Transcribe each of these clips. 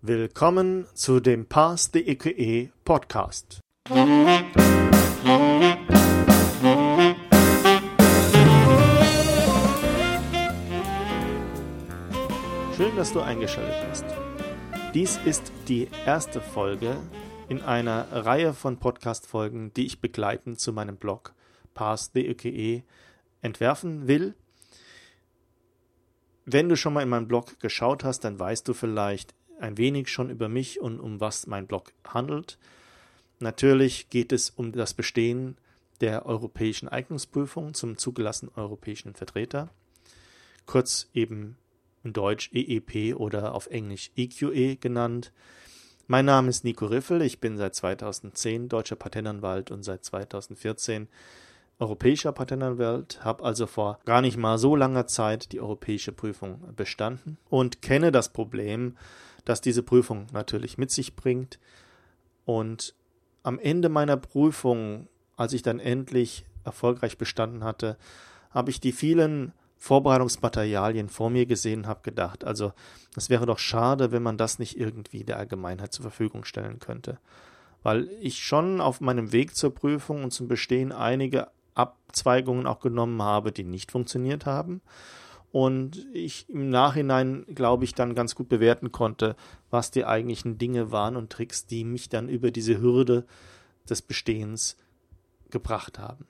Willkommen zu dem Pass the EQE Podcast. Schön, dass du eingeschaltet hast. Dies ist die erste Folge in einer Reihe von Podcast-Folgen, die ich begleitend zu meinem Blog Pass the EQE entwerfen will. Wenn du schon mal in meinen Blog geschaut hast, dann weißt du vielleicht, ein wenig schon über mich und um was mein Blog handelt. Natürlich geht es um das Bestehen der europäischen Eignungsprüfung zum zugelassenen europäischen Vertreter, kurz eben in Deutsch EEP oder auf Englisch EQE e genannt. Mein Name ist Nico Riffel, ich bin seit 2010 deutscher Patentanwalt und seit 2014 europäischer Patentanwalt, habe also vor gar nicht mal so langer Zeit die europäische Prüfung bestanden und kenne das Problem, das diese Prüfung natürlich mit sich bringt. Und am Ende meiner Prüfung, als ich dann endlich erfolgreich bestanden hatte, habe ich die vielen Vorbereitungsmaterialien vor mir gesehen, habe gedacht, also es wäre doch schade, wenn man das nicht irgendwie der Allgemeinheit zur Verfügung stellen könnte. Weil ich schon auf meinem Weg zur Prüfung und zum Bestehen einige Abzweigungen auch genommen habe, die nicht funktioniert haben und ich im Nachhinein, glaube ich, dann ganz gut bewerten konnte, was die eigentlichen Dinge waren und Tricks, die mich dann über diese Hürde des Bestehens gebracht haben.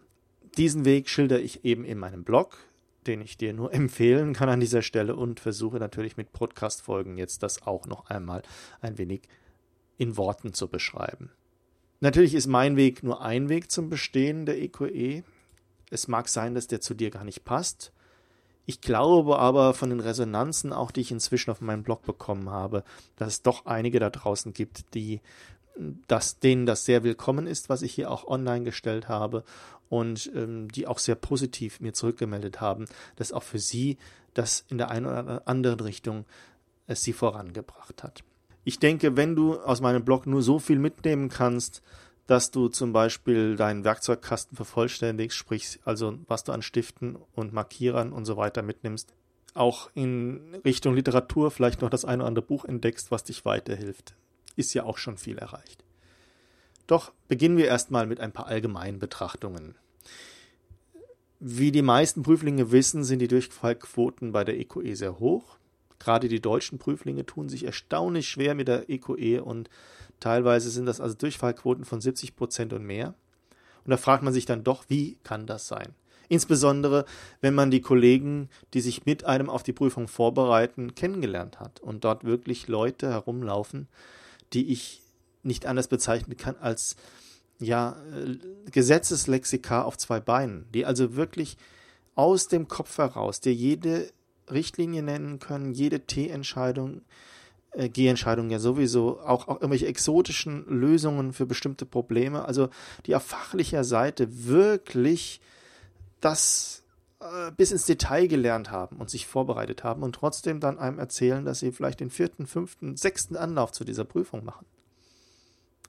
Diesen Weg schilder ich eben in meinem Blog, den ich dir nur empfehlen kann an dieser Stelle und versuche natürlich mit Podcast-Folgen jetzt das auch noch einmal ein wenig in Worten zu beschreiben. Natürlich ist mein Weg nur ein Weg zum Bestehen der EQE. Es mag sein, dass der zu dir gar nicht passt. Ich glaube aber von den Resonanzen, auch die ich inzwischen auf meinem Blog bekommen habe, dass es doch einige da draußen gibt, die dass denen das sehr willkommen ist, was ich hier auch online gestellt habe und ähm, die auch sehr positiv mir zurückgemeldet haben, dass auch für sie das in der einen oder anderen Richtung es sie vorangebracht hat. Ich denke, wenn du aus meinem Blog nur so viel mitnehmen kannst, dass du zum Beispiel deinen Werkzeugkasten vervollständigst, sprich also was du an Stiften und Markierern und so weiter mitnimmst, auch in Richtung Literatur vielleicht noch das eine oder andere Buch entdeckst, was dich weiterhilft. Ist ja auch schon viel erreicht. Doch beginnen wir erstmal mit ein paar allgemeinen Betrachtungen. Wie die meisten Prüflinge wissen, sind die Durchfallquoten bei der EQE e sehr hoch. Gerade die deutschen Prüflinge tun sich erstaunlich schwer mit der EQE e und Teilweise sind das also Durchfallquoten von 70 Prozent und mehr. Und da fragt man sich dann doch, wie kann das sein? Insbesondere, wenn man die Kollegen, die sich mit einem auf die Prüfung vorbereiten, kennengelernt hat und dort wirklich Leute herumlaufen, die ich nicht anders bezeichnen kann als ja, äh, Gesetzeslexika auf zwei Beinen, die also wirklich aus dem Kopf heraus dir jede Richtlinie nennen können, jede T-Entscheidung, äh, Gehentscheidungen ja sowieso, auch, auch irgendwelche exotischen Lösungen für bestimmte Probleme, also die auf fachlicher Seite wirklich das äh, bis ins Detail gelernt haben und sich vorbereitet haben und trotzdem dann einem erzählen, dass sie vielleicht den vierten, fünften, sechsten Anlauf zu dieser Prüfung machen.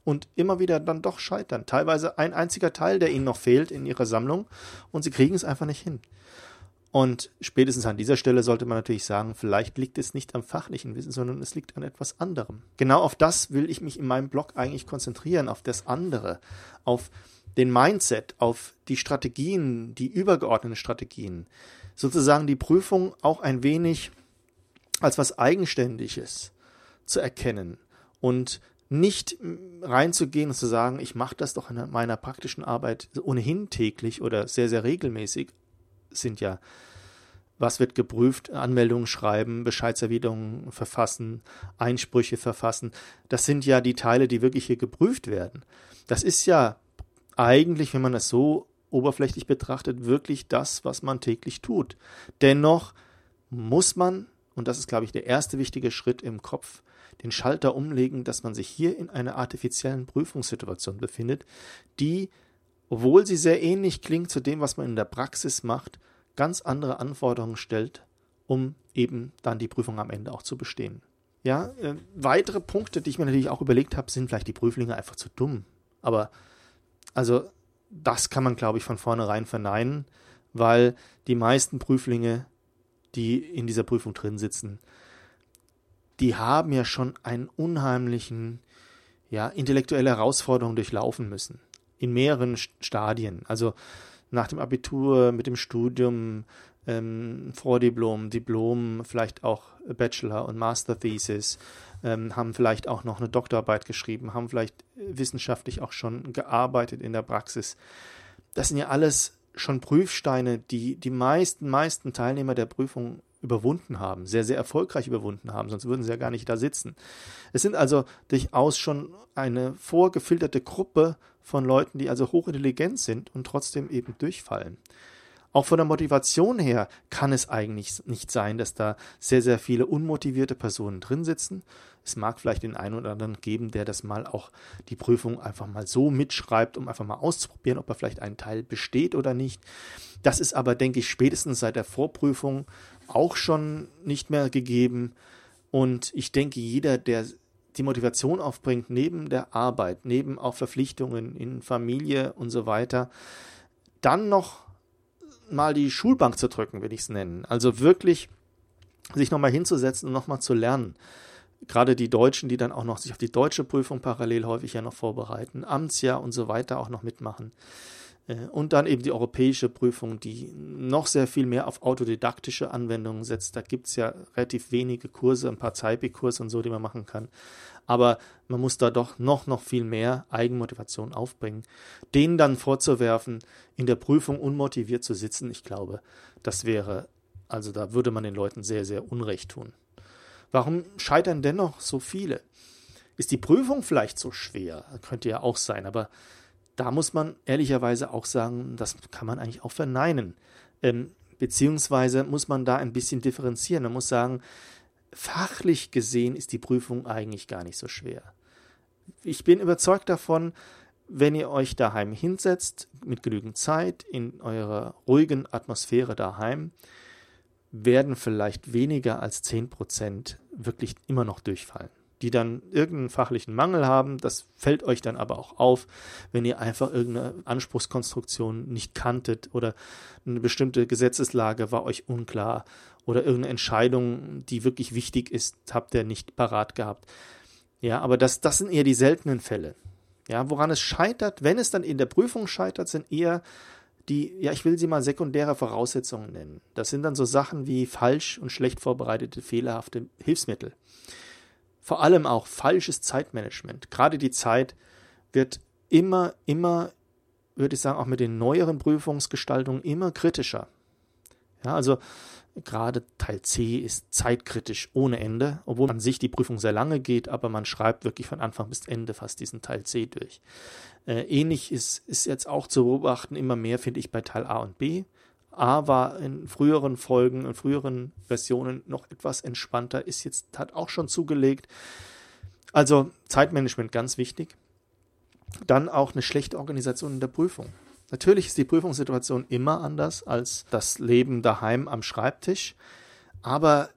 Und immer wieder dann doch scheitern. Teilweise ein einziger Teil, der ihnen noch fehlt in ihrer Sammlung und sie kriegen es einfach nicht hin. Und spätestens an dieser Stelle sollte man natürlich sagen, vielleicht liegt es nicht am fachlichen Wissen, sondern es liegt an etwas anderem. Genau auf das will ich mich in meinem Blog eigentlich konzentrieren, auf das andere, auf den Mindset, auf die Strategien, die übergeordneten Strategien. Sozusagen die Prüfung auch ein wenig als was Eigenständiges zu erkennen und nicht reinzugehen und zu sagen, ich mache das doch in meiner praktischen Arbeit ohnehin täglich oder sehr, sehr regelmäßig, sind ja, was wird geprüft, Anmeldungen schreiben, Bescheidserwiderungen verfassen, Einsprüche verfassen. Das sind ja die Teile, die wirklich hier geprüft werden. Das ist ja eigentlich, wenn man das so oberflächlich betrachtet, wirklich das, was man täglich tut. Dennoch muss man, und das ist, glaube ich, der erste wichtige Schritt im Kopf, den Schalter umlegen, dass man sich hier in einer artifiziellen Prüfungssituation befindet, die obwohl sie sehr ähnlich klingt zu dem, was man in der Praxis macht, ganz andere Anforderungen stellt, um eben dann die Prüfung am Ende auch zu bestehen. Ja, äh, weitere Punkte, die ich mir natürlich auch überlegt habe, sind vielleicht die Prüflinge einfach zu dumm. Aber also das kann man, glaube ich, von vornherein verneinen, weil die meisten Prüflinge, die in dieser Prüfung drin sitzen, die haben ja schon einen unheimlichen, ja, intellektuelle Herausforderung durchlaufen müssen. In mehreren Stadien. Also nach dem Abitur, mit dem Studium, ähm, Vordiplom, Diplom, vielleicht auch Bachelor und Master Thesis, ähm, haben vielleicht auch noch eine Doktorarbeit geschrieben, haben vielleicht wissenschaftlich auch schon gearbeitet in der Praxis. Das sind ja alles schon Prüfsteine, die die meisten, meisten Teilnehmer der Prüfung überwunden haben, sehr, sehr erfolgreich überwunden haben, sonst würden sie ja gar nicht da sitzen. Es sind also durchaus schon eine vorgefilterte Gruppe von Leuten, die also hochintelligent sind und trotzdem eben durchfallen. Auch von der Motivation her kann es eigentlich nicht sein, dass da sehr, sehr viele unmotivierte Personen drin sitzen. Es mag vielleicht den einen oder anderen geben, der das mal auch die Prüfung einfach mal so mitschreibt, um einfach mal auszuprobieren, ob er vielleicht einen Teil besteht oder nicht. Das ist aber, denke ich, spätestens seit der Vorprüfung auch schon nicht mehr gegeben. Und ich denke, jeder, der die Motivation aufbringt, neben der Arbeit, neben auch Verpflichtungen in Familie und so weiter, dann noch mal die Schulbank zu drücken, will ich es nennen. Also wirklich sich nochmal hinzusetzen und nochmal zu lernen. Gerade die Deutschen, die dann auch noch sich auf die deutsche Prüfung parallel häufig ja noch vorbereiten, Amtsjahr und so weiter auch noch mitmachen. Äh, und dann eben die europäische Prüfung, die noch sehr viel mehr auf autodidaktische Anwendungen setzt. Da gibt es ja relativ wenige Kurse, ein paar Zeipi-Kurse und so, die man machen kann. Aber man muss da doch noch, noch viel mehr Eigenmotivation aufbringen. Denen dann vorzuwerfen, in der Prüfung unmotiviert zu sitzen, ich glaube, das wäre, also da würde man den Leuten sehr, sehr Unrecht tun. Warum scheitern dennoch so viele? Ist die Prüfung vielleicht so schwer? Könnte ja auch sein, aber da muss man ehrlicherweise auch sagen, das kann man eigentlich auch verneinen. Ähm, beziehungsweise muss man da ein bisschen differenzieren. Man muss sagen, fachlich gesehen ist die Prüfung eigentlich gar nicht so schwer. Ich bin überzeugt davon, wenn ihr euch daheim hinsetzt, mit genügend Zeit, in eurer ruhigen Atmosphäre daheim, werden vielleicht weniger als 10% wirklich immer noch durchfallen die dann irgendeinen fachlichen Mangel haben. Das fällt euch dann aber auch auf, wenn ihr einfach irgendeine Anspruchskonstruktion nicht kanntet oder eine bestimmte Gesetzeslage war euch unklar oder irgendeine Entscheidung, die wirklich wichtig ist, habt ihr nicht parat gehabt. Ja, aber das, das sind eher die seltenen Fälle. Ja, woran es scheitert, wenn es dann in der Prüfung scheitert, sind eher die, ja, ich will sie mal sekundäre Voraussetzungen nennen. Das sind dann so Sachen wie falsch und schlecht vorbereitete, fehlerhafte Hilfsmittel vor allem auch falsches Zeitmanagement. Gerade die Zeit wird immer, immer, würde ich sagen, auch mit den neueren Prüfungsgestaltungen immer kritischer. Ja, also gerade Teil C ist zeitkritisch ohne Ende, obwohl an sich die Prüfung sehr lange geht, aber man schreibt wirklich von Anfang bis Ende fast diesen Teil C durch. Äh, ähnlich ist, ist jetzt auch zu beobachten, immer mehr finde ich bei Teil A und B. A war in früheren Folgen, in früheren Versionen noch etwas entspannter, ist jetzt, hat auch schon zugelegt. Also Zeitmanagement ganz wichtig. Dann auch eine schlechte Organisation in der Prüfung. Natürlich ist die Prüfungssituation immer anders als das Leben daheim am Schreibtisch, aber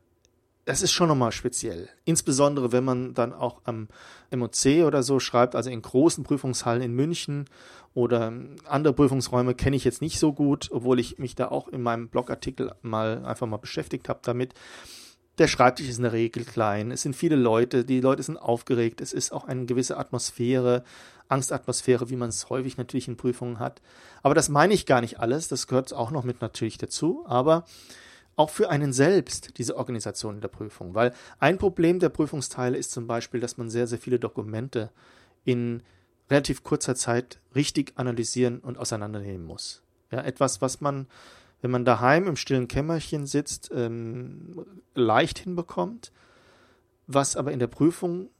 das ist schon nochmal speziell. Insbesondere, wenn man dann auch am MOC oder so schreibt, also in großen Prüfungshallen in München oder andere Prüfungsräume kenne ich jetzt nicht so gut, obwohl ich mich da auch in meinem Blogartikel mal einfach mal beschäftigt habe damit. Der Schreibtisch ist in der Regel klein, es sind viele Leute, die Leute sind aufgeregt, es ist auch eine gewisse Atmosphäre, Angstatmosphäre, wie man es häufig natürlich in Prüfungen hat. Aber das meine ich gar nicht alles, das gehört auch noch mit natürlich dazu, aber auch für einen selbst, diese Organisation der Prüfung. Weil ein Problem der Prüfungsteile ist zum Beispiel, dass man sehr, sehr viele Dokumente in relativ kurzer Zeit richtig analysieren und auseinandernehmen muss. Ja, etwas, was man, wenn man daheim im stillen Kämmerchen sitzt, ähm, leicht hinbekommt, was aber in der Prüfung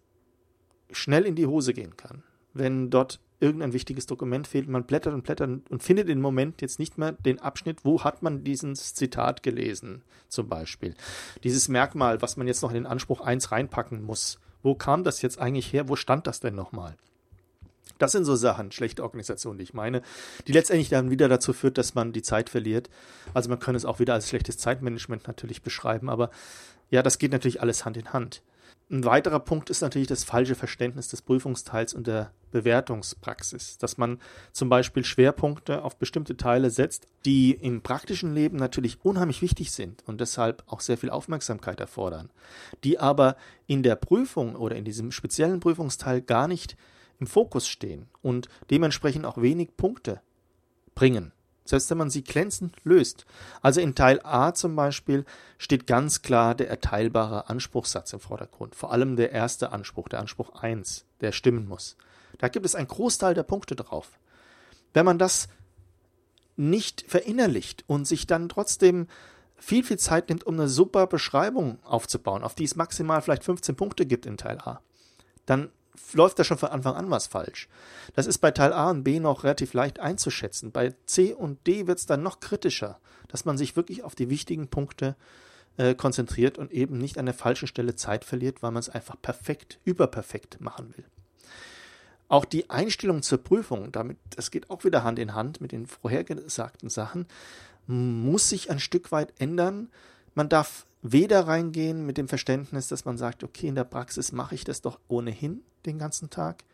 schnell in die Hose gehen kann. Wenn dort irgendein wichtiges Dokument fehlt, man blättert und blättert und findet im Moment jetzt nicht mehr den Abschnitt, wo hat man dieses Zitat gelesen, zum Beispiel. Dieses Merkmal, was man jetzt noch in den Anspruch 1 reinpacken muss. Wo kam das jetzt eigentlich her? Wo stand das denn nochmal? Das sind so Sachen, schlechte Organisation, die ich meine, die letztendlich dann wieder dazu führt, dass man die Zeit verliert. Also man kann es auch wieder als schlechtes Zeitmanagement natürlich beschreiben, aber ja, das geht natürlich alles Hand in Hand. Ein weiterer Punkt ist natürlich das falsche Verständnis des Prüfungsteils und der Bewertungspraxis, dass man zum Beispiel Schwerpunkte auf bestimmte Teile setzt, die im praktischen Leben natürlich unheimlich wichtig sind und deshalb auch sehr viel Aufmerksamkeit erfordern, die aber in der Prüfung oder in diesem speziellen Prüfungsteil gar nicht im Fokus stehen und dementsprechend auch wenig Punkte bringen selbst wenn man sie glänzend löst. Also in Teil A zum Beispiel steht ganz klar der erteilbare Anspruchssatz im Vordergrund, vor allem der erste Anspruch, der Anspruch 1, der stimmen muss. Da gibt es einen Großteil der Punkte drauf. Wenn man das nicht verinnerlicht und sich dann trotzdem viel, viel Zeit nimmt, um eine super Beschreibung aufzubauen, auf die es maximal vielleicht 15 Punkte gibt in Teil A, dann läuft da schon von Anfang an was falsch. Das ist bei Teil A und B noch relativ leicht einzuschätzen. Bei C und D wird es dann noch kritischer, dass man sich wirklich auf die wichtigen Punkte äh, konzentriert und eben nicht an der falschen Stelle Zeit verliert, weil man es einfach perfekt, überperfekt machen will. Auch die Einstellung zur Prüfung, damit, das geht auch wieder Hand in Hand mit den vorhergesagten Sachen, muss sich ein Stück weit ändern. Man darf weder reingehen mit dem Verständnis, dass man sagt, okay, in der Praxis mache ich das doch ohnehin den ganzen Tag.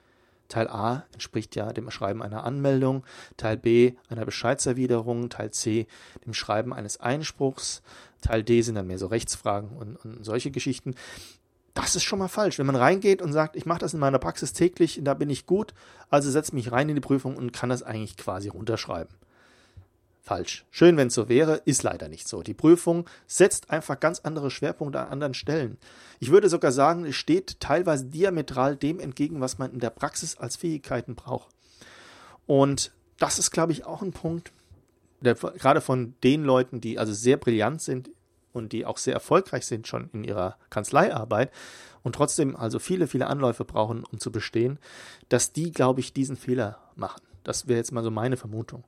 Teil A entspricht ja dem Schreiben einer Anmeldung, Teil B einer Bescheidserwiderung, Teil C dem Schreiben eines Einspruchs, Teil D sind dann mehr so Rechtsfragen und, und solche Geschichten. Das ist schon mal falsch. Wenn man reingeht und sagt, ich mache das in meiner Praxis täglich, da bin ich gut, also setze mich rein in die Prüfung und kann das eigentlich quasi runterschreiben. Falsch. Schön, wenn es so wäre, ist leider nicht so. Die Prüfung setzt einfach ganz andere Schwerpunkte an anderen Stellen. Ich würde sogar sagen, es steht teilweise diametral dem entgegen, was man in der Praxis als Fähigkeiten braucht. Und das ist, glaube ich, auch ein Punkt, der, gerade von den Leuten, die also sehr brillant sind und die auch sehr erfolgreich sind schon in ihrer Kanzleiarbeit und trotzdem also viele, viele Anläufe brauchen, um zu bestehen, dass die, glaube ich, diesen Fehler machen. Das wäre jetzt mal so meine Vermutung.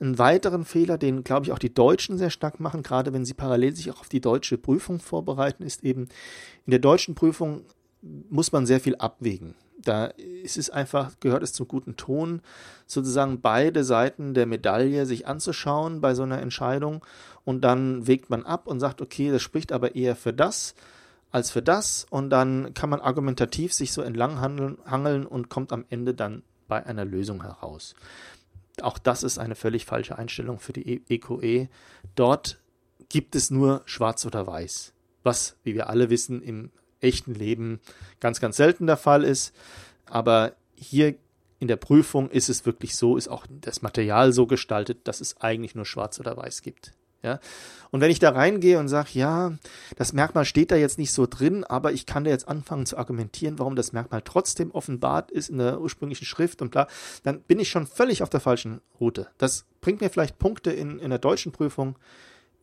Einen weiteren Fehler, den, glaube ich, auch die Deutschen sehr stark machen, gerade wenn sie parallel sich auch auf die deutsche Prüfung vorbereiten, ist eben, in der deutschen Prüfung muss man sehr viel abwägen. Da ist es einfach, gehört es zum guten Ton, sozusagen beide Seiten der Medaille sich anzuschauen bei so einer Entscheidung und dann wägt man ab und sagt, okay, das spricht aber eher für das als für das und dann kann man argumentativ sich so entlang hangeln und kommt am Ende dann bei einer Lösung heraus. Auch das ist eine völlig falsche Einstellung für die EQE. E. Dort gibt es nur schwarz oder weiß, was, wie wir alle wissen, im echten Leben ganz, ganz selten der Fall ist. Aber hier in der Prüfung ist es wirklich so, ist auch das Material so gestaltet, dass es eigentlich nur schwarz oder weiß gibt. Ja? Und wenn ich da reingehe und sage, ja, das Merkmal steht da jetzt nicht so drin, aber ich kann da jetzt anfangen zu argumentieren, warum das Merkmal trotzdem offenbart ist in der ursprünglichen Schrift und bla, dann bin ich schon völlig auf der falschen Route. Das bringt mir vielleicht Punkte in, in der deutschen Prüfung,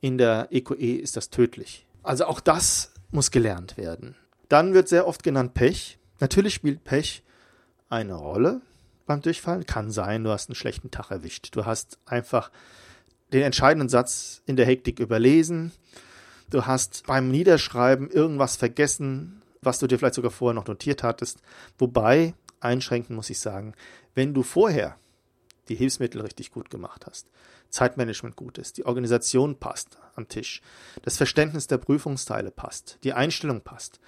in der EQE e ist das tödlich. Also auch das muss gelernt werden. Dann wird sehr oft genannt Pech. Natürlich spielt Pech eine Rolle beim Durchfallen. Kann sein, du hast einen schlechten Tag erwischt. Du hast einfach den entscheidenden Satz in der Hektik überlesen. Du hast beim Niederschreiben irgendwas vergessen, was du dir vielleicht sogar vorher noch notiert hattest. Wobei, einschränken muss ich sagen, wenn du vorher die Hilfsmittel richtig gut gemacht hast, Zeitmanagement gut ist, die Organisation passt am Tisch, das Verständnis der Prüfungsteile passt, die Einstellung passt,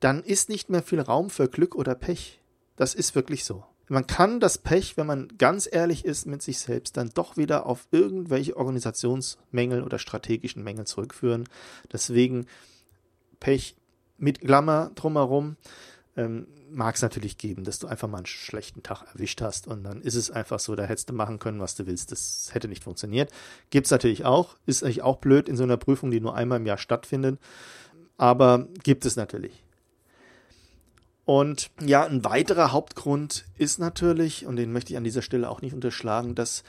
dann ist nicht mehr viel Raum für Glück oder Pech. Das ist wirklich so man kann das Pech, wenn man ganz ehrlich ist mit sich selbst, dann doch wieder auf irgendwelche Organisationsmängel oder strategischen Mängel zurückführen. Deswegen Pech mit Klammer drumherum. Ähm, mag es natürlich geben, dass du einfach mal einen schlechten Tag erwischt hast und dann ist es einfach so, da hättest du machen können, was du willst. Das hätte nicht funktioniert. Gibt es natürlich auch. Ist natürlich auch blöd in so einer Prüfung, die nur einmal im Jahr stattfindet. Aber gibt es natürlich. Und ja, ein weiterer Hauptgrund ist natürlich, und den möchte ich an dieser Stelle auch nicht unterschlagen, dass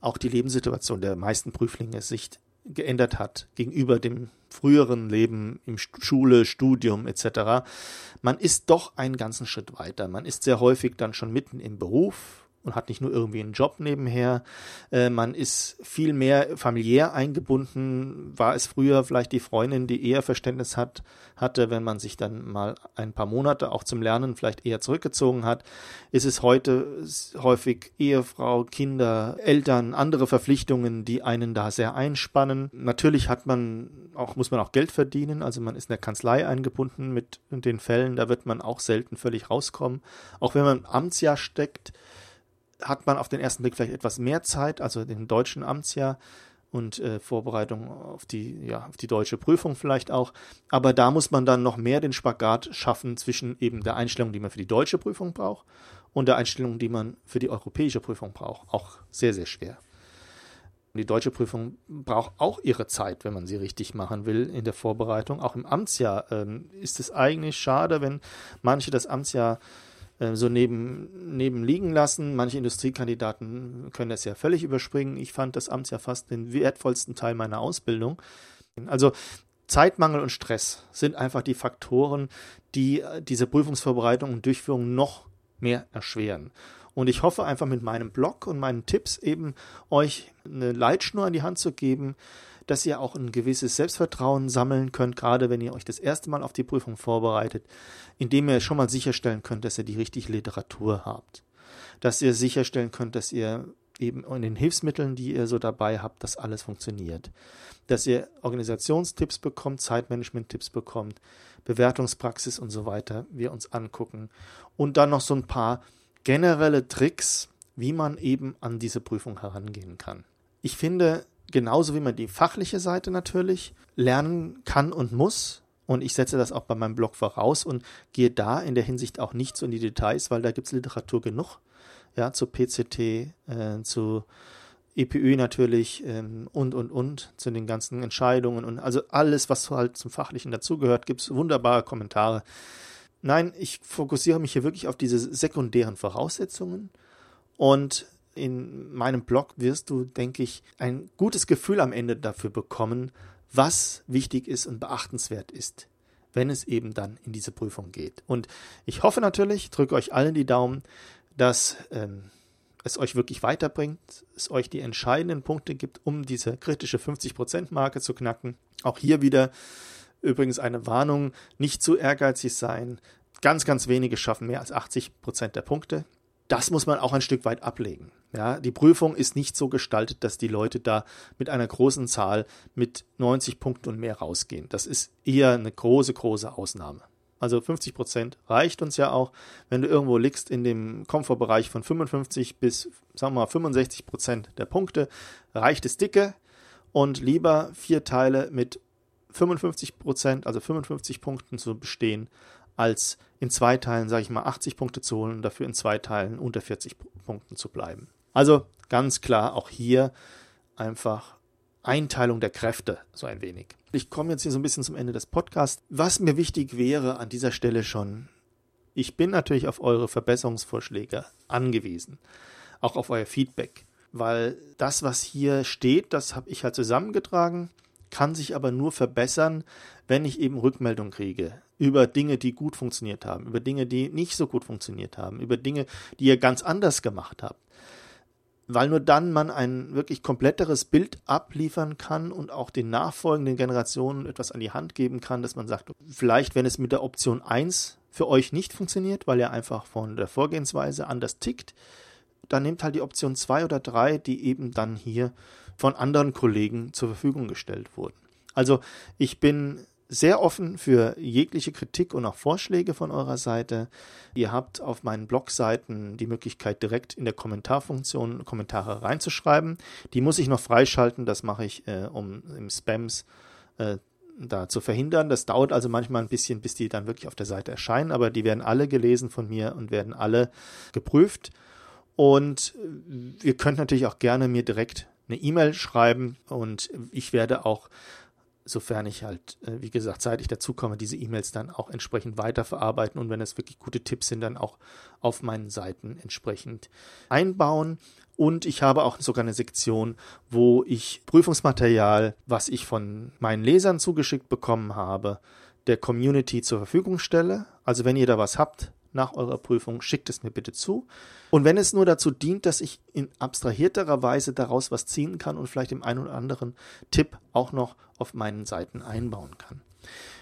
auch die Lebenssituation der meisten Prüflinge sich geändert hat gegenüber dem früheren Leben im Schule, Studium etc. Man ist doch einen ganzen Schritt weiter. Man ist sehr häufig dann schon mitten im Beruf und hat nicht nur irgendwie einen Job nebenher. Äh, man ist viel mehr familiär eingebunden. War es früher vielleicht die Freundin, die eher Verständnis hat, hatte, wenn man sich dann mal ein paar Monate auch zum Lernen vielleicht eher zurückgezogen hat, ist es heute häufig Ehefrau, Kinder, Eltern, andere Verpflichtungen, die einen da sehr einspannen. Natürlich hat man auch, muss man auch Geld verdienen. Also man ist in der Kanzlei eingebunden mit den Fällen. Da wird man auch selten völlig rauskommen. Auch wenn man im Amtsjahr steckt, hat man auf den ersten Blick vielleicht etwas mehr Zeit, also den deutschen Amtsjahr und äh, Vorbereitung auf die, ja, auf die deutsche Prüfung vielleicht auch. Aber da muss man dann noch mehr den Spagat schaffen zwischen eben der Einstellung, die man für die deutsche Prüfung braucht und der Einstellung, die man für die europäische Prüfung braucht. Auch sehr, sehr schwer. Die deutsche Prüfung braucht auch ihre Zeit, wenn man sie richtig machen will in der Vorbereitung. Auch im Amtsjahr ähm, ist es eigentlich schade, wenn manche das Amtsjahr so neben, neben liegen lassen. Manche Industriekandidaten können das ja völlig überspringen. Ich fand das Amtsjahr fast den wertvollsten Teil meiner Ausbildung. Also Zeitmangel und Stress sind einfach die Faktoren, die äh, diese Prüfungsvorbereitung und Durchführung noch mehr erschweren. Und ich hoffe einfach mit meinem Blog und meinen Tipps eben euch eine Leitschnur an die Hand zu geben, dass ihr auch ein gewisses Selbstvertrauen sammeln könnt, gerade wenn ihr euch das erste Mal auf die Prüfung vorbereitet, indem ihr schon mal sicherstellen könnt, dass ihr die richtige Literatur habt. Dass ihr sicherstellen könnt, dass ihr eben in den Hilfsmitteln, die ihr so dabei habt, dass alles funktioniert. Dass ihr Organisationstipps bekommt, Zeitmanagement-Tipps bekommt, Bewertungspraxis und so weiter, wir uns angucken. Und dann noch so ein paar generelle Tricks, wie man eben an diese Prüfung herangehen kann. Ich finde, genauso wie man die fachliche Seite natürlich lernen kann und muss, und ich setze das auch bei meinem Blog voraus und gehe da in der Hinsicht auch nicht so in die Details, weil da gibt es Literatur genug, ja, zu PCT, äh, zu EPÜ natürlich ähm, und, und, und, zu den ganzen Entscheidungen. Und also alles, was halt zum Fachlichen dazugehört, gibt es wunderbare Kommentare. Nein, ich fokussiere mich hier wirklich auf diese sekundären Voraussetzungen. Und in meinem Blog wirst du, denke ich, ein gutes Gefühl am Ende dafür bekommen, was wichtig ist und beachtenswert ist, wenn es eben dann in diese Prüfung geht. Und ich hoffe natürlich, drücke euch allen die Daumen, dass ähm, es euch wirklich weiterbringt, es euch die entscheidenden Punkte gibt, um diese kritische 50%-Marke zu knacken. Auch hier wieder Übrigens eine Warnung, nicht zu ehrgeizig sein. Ganz, ganz wenige schaffen mehr als 80 Prozent der Punkte. Das muss man auch ein Stück weit ablegen. Ja, die Prüfung ist nicht so gestaltet, dass die Leute da mit einer großen Zahl mit 90 Punkten und mehr rausgehen. Das ist eher eine große, große Ausnahme. Also 50 Prozent reicht uns ja auch. Wenn du irgendwo liegst in dem Komfortbereich von 55 bis, sagen wir mal, 65 Prozent der Punkte, reicht es dicke und lieber vier Teile mit 55 Prozent, also 55 Punkten zu bestehen, als in zwei Teilen, sage ich mal, 80 Punkte zu holen und dafür in zwei Teilen unter 40 Punkten zu bleiben. Also ganz klar auch hier einfach Einteilung der Kräfte so ein wenig. Ich komme jetzt hier so ein bisschen zum Ende des Podcasts. Was mir wichtig wäre an dieser Stelle schon, ich bin natürlich auf eure Verbesserungsvorschläge angewiesen, auch auf euer Feedback, weil das, was hier steht, das habe ich halt zusammengetragen kann sich aber nur verbessern, wenn ich eben Rückmeldung kriege über Dinge, die gut funktioniert haben, über Dinge, die nicht so gut funktioniert haben, über Dinge, die ihr ganz anders gemacht habt. Weil nur dann man ein wirklich kompletteres Bild abliefern kann und auch den nachfolgenden Generationen etwas an die Hand geben kann, dass man sagt, vielleicht wenn es mit der Option 1 für euch nicht funktioniert, weil ihr einfach von der Vorgehensweise anders tickt, dann nehmt halt die Option 2 oder 3, die eben dann hier von anderen Kollegen zur Verfügung gestellt wurden. Also ich bin sehr offen für jegliche Kritik und auch Vorschläge von eurer Seite. Ihr habt auf meinen Blogseiten die Möglichkeit, direkt in der Kommentarfunktion Kommentare reinzuschreiben. Die muss ich noch freischalten, das mache ich, äh, um im Spams äh, da zu verhindern. Das dauert also manchmal ein bisschen, bis die dann wirklich auf der Seite erscheinen, aber die werden alle gelesen von mir und werden alle geprüft. Und ihr könnt natürlich auch gerne mir direkt eine E-Mail schreiben und ich werde auch, sofern ich halt, äh, wie gesagt, zeitig dazukomme, diese E-Mails dann auch entsprechend weiterverarbeiten und wenn es wirklich gute Tipps sind, dann auch auf meinen Seiten entsprechend einbauen. Und ich habe auch sogar eine Sektion, wo ich Prüfungsmaterial, was ich von meinen Lesern zugeschickt bekommen habe, der Community zur Verfügung stelle. Also wenn ihr da was habt, nach eurer Prüfung, schickt es mir bitte zu. Und wenn es nur dazu dient, dass ich in abstrahierterer Weise daraus was ziehen kann und vielleicht den einen oder anderen Tipp auch noch auf meinen Seiten einbauen kann.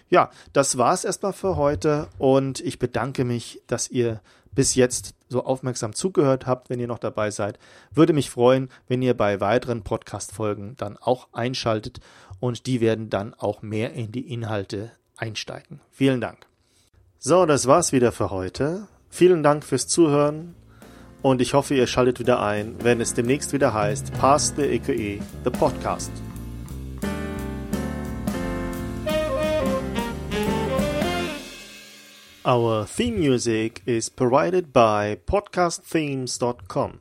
Ja, das war's erstmal für heute und ich bedanke mich, dass ihr bis jetzt so aufmerksam zugehört habt, wenn ihr noch dabei seid. Würde mich freuen, wenn ihr bei weiteren Podcast-Folgen dann auch einschaltet und die werden dann auch mehr in die Inhalte einsteigen. Vielen Dank. So, das war's wieder für heute. Vielen Dank fürs Zuhören und ich hoffe, ihr schaltet wieder ein, wenn es demnächst wieder heißt Pass the EQE, the Podcast. Our theme music is provided by podcastthemes.com.